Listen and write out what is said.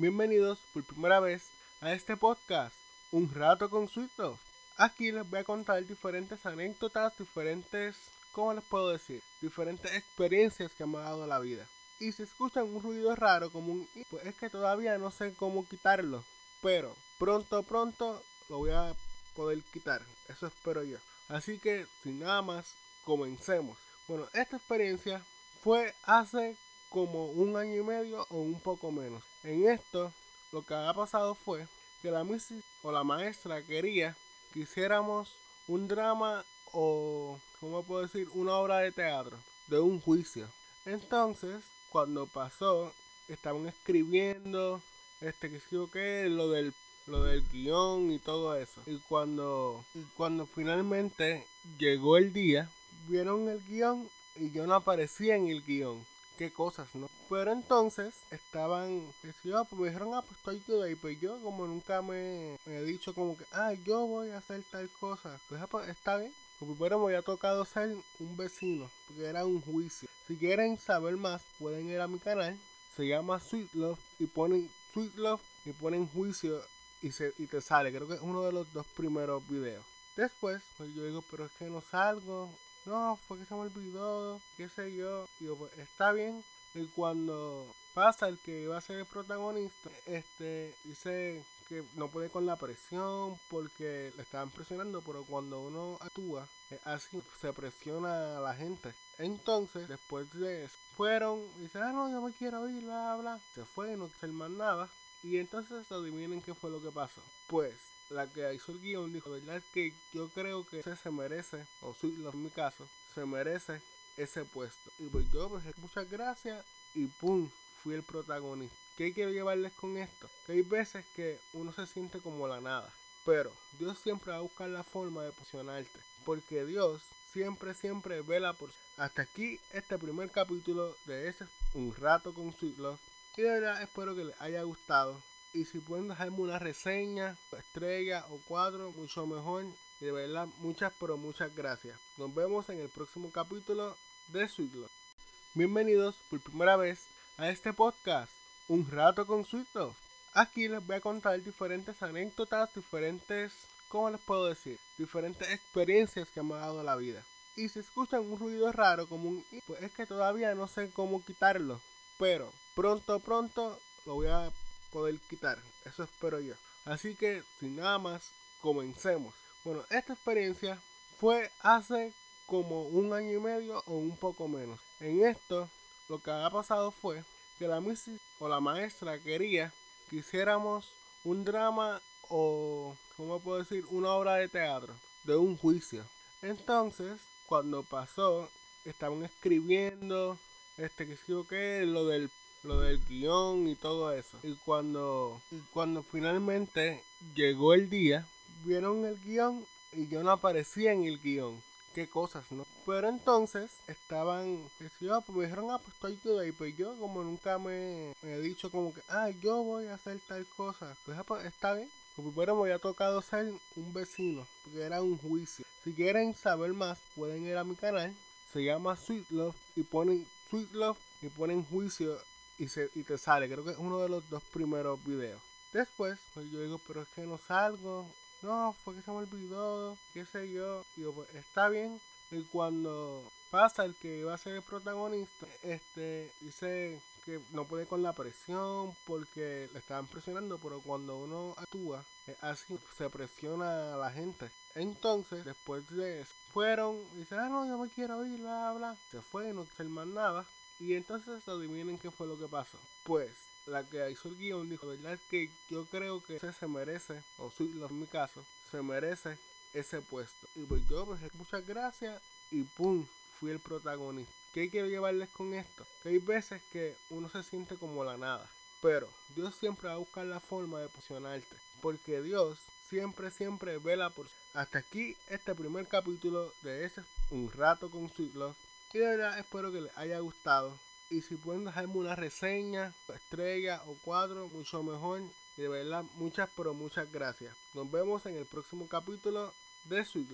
Bienvenidos por primera vez a este podcast, Un Rato con Sweet. Aquí les voy a contar diferentes anécdotas, diferentes, ¿cómo les puedo decir? Diferentes experiencias que me ha dado la vida. Y si escuchan un ruido raro como un pues es que todavía no sé cómo quitarlo. Pero pronto, pronto lo voy a poder quitar. Eso espero yo. Así que sin nada más, comencemos. Bueno, esta experiencia fue hace como un año y medio o un poco menos. En esto, lo que ha pasado fue que la Missy o la maestra quería que hiciéramos un drama o, ¿cómo puedo decir? Una obra de teatro de un juicio. Entonces, cuando pasó, estaban escribiendo, este, que que lo del lo del guion y todo eso. Y cuando, y cuando finalmente llegó el día, vieron el guion y yo no aparecía en el guion qué cosas, ¿no? Pero entonces estaban, yo, pues me dijeron, ah, pues estoy todo ahí. Pues yo, como nunca me, he dicho, como que, ah, yo voy a hacer tal cosa. Pues, ah, pues está bien. Pues primero me había tocado ser un vecino, porque era un juicio. Si quieren saber más, pueden ir a mi canal. Se llama Sweet Love y ponen Sweet Love y ponen juicio y, se, y te sale. Creo que es uno de los dos primeros videos. Después, pues yo digo, pero es que no salgo no, fue que se me olvidó, qué sé yo. Y pues está bien. Y cuando pasa el que iba a ser el protagonista, este dice que no puede con la presión porque le estaban presionando, pero cuando uno actúa, así se presiona a la gente. Entonces, después de eso, fueron dice, ah, no, yo me quiero ir, bla, bla. Se fue, no quiso más nada. Y entonces adivinen qué fue lo que pasó. Pues la que hizo el guion dijo, ¿verdad? Que yo creo que se merece, o sí, en mi caso, se merece ese puesto. Y pues yo, pues muchas gracias y pum, fui el protagonista. ¿Qué quiero llevarles con esto? Que hay veces que uno se siente como la nada. Pero Dios siempre va a buscar la forma de posicionarte. Porque Dios siempre, siempre vela por... Hasta aquí este primer capítulo de ese Un Rato con Sweet Y de verdad espero que les haya gustado. Y si pueden dejarme una reseña, estrella o cuatro, mucho mejor. De verdad, muchas, pero muchas gracias. Nos vemos en el próximo capítulo de Sweet Bienvenidos por primera vez a este podcast, Un Rato con Sweet Aquí les voy a contar diferentes anécdotas, diferentes, ¿cómo les puedo decir? Diferentes experiencias que me ha dado la vida. Y si escuchan un ruido raro como un pues es que todavía no sé cómo quitarlo. Pero pronto, pronto lo voy a poder quitar. Eso espero yo. Así que, sin nada más, comencemos. Bueno, esta experiencia fue hace como un año y medio o un poco menos. En esto, lo que ha pasado fue que la Missy o la maestra quería que hiciéramos un drama o, ¿cómo puedo decir? Una obra de teatro de un juicio. Entonces, cuando pasó, estaban escribiendo, este, que que lo del lo del guion y todo eso. Y cuando, y cuando finalmente llegó el día, vieron el guion y yo no aparecía en el guion. Qué cosas, ¿no? Pero entonces estaban, pues me dijeron, ah, pues estoy todo ahí. Pues yo, como nunca me, he dicho, como que, ah, yo voy a hacer tal cosa. Pues, ah, pues está bien. Pues primero me había tocado ser un vecino, porque era un juicio. Si quieren saber más, pueden ir a mi canal. Se llama Sweet Love y ponen Sweet Love y ponen juicio y, se, y te sale. Creo que es uno de los dos primeros videos. Después, pues yo digo, pero es que no salgo. No, fue que se me olvidó, qué sé yo. Digo, pues está bien. Y cuando pasa el que va a ser el protagonista, este dice que no puede con la presión porque le estaban presionando, pero cuando uno actúa, así se presiona a la gente. Entonces, después de eso, fueron y dice, ah, no, yo me quiero ir, bla, bla. Se fue, no quiso más nada. Y entonces adivinen qué fue lo que pasó. Pues la que hizo el guion dijo, ¿verdad? Que yo creo que se merece, o en mi caso, se merece ese puesto. Y pues yo, pues muchas gracias y pum, fui el protagonista. ¿Qué quiero llevarles con esto? Que hay veces que uno se siente como la nada. Pero Dios siempre va a buscar la forma de posicionarte. Porque Dios siempre, siempre vela por... Hasta aquí este primer capítulo de ese Un Rato con Sweet. Y de verdad espero que les haya gustado. Y si pueden dejarme una reseña, estrella o cuatro, mucho mejor. Y de verdad, muchas pero muchas gracias. Nos vemos en el próximo capítulo de Sweet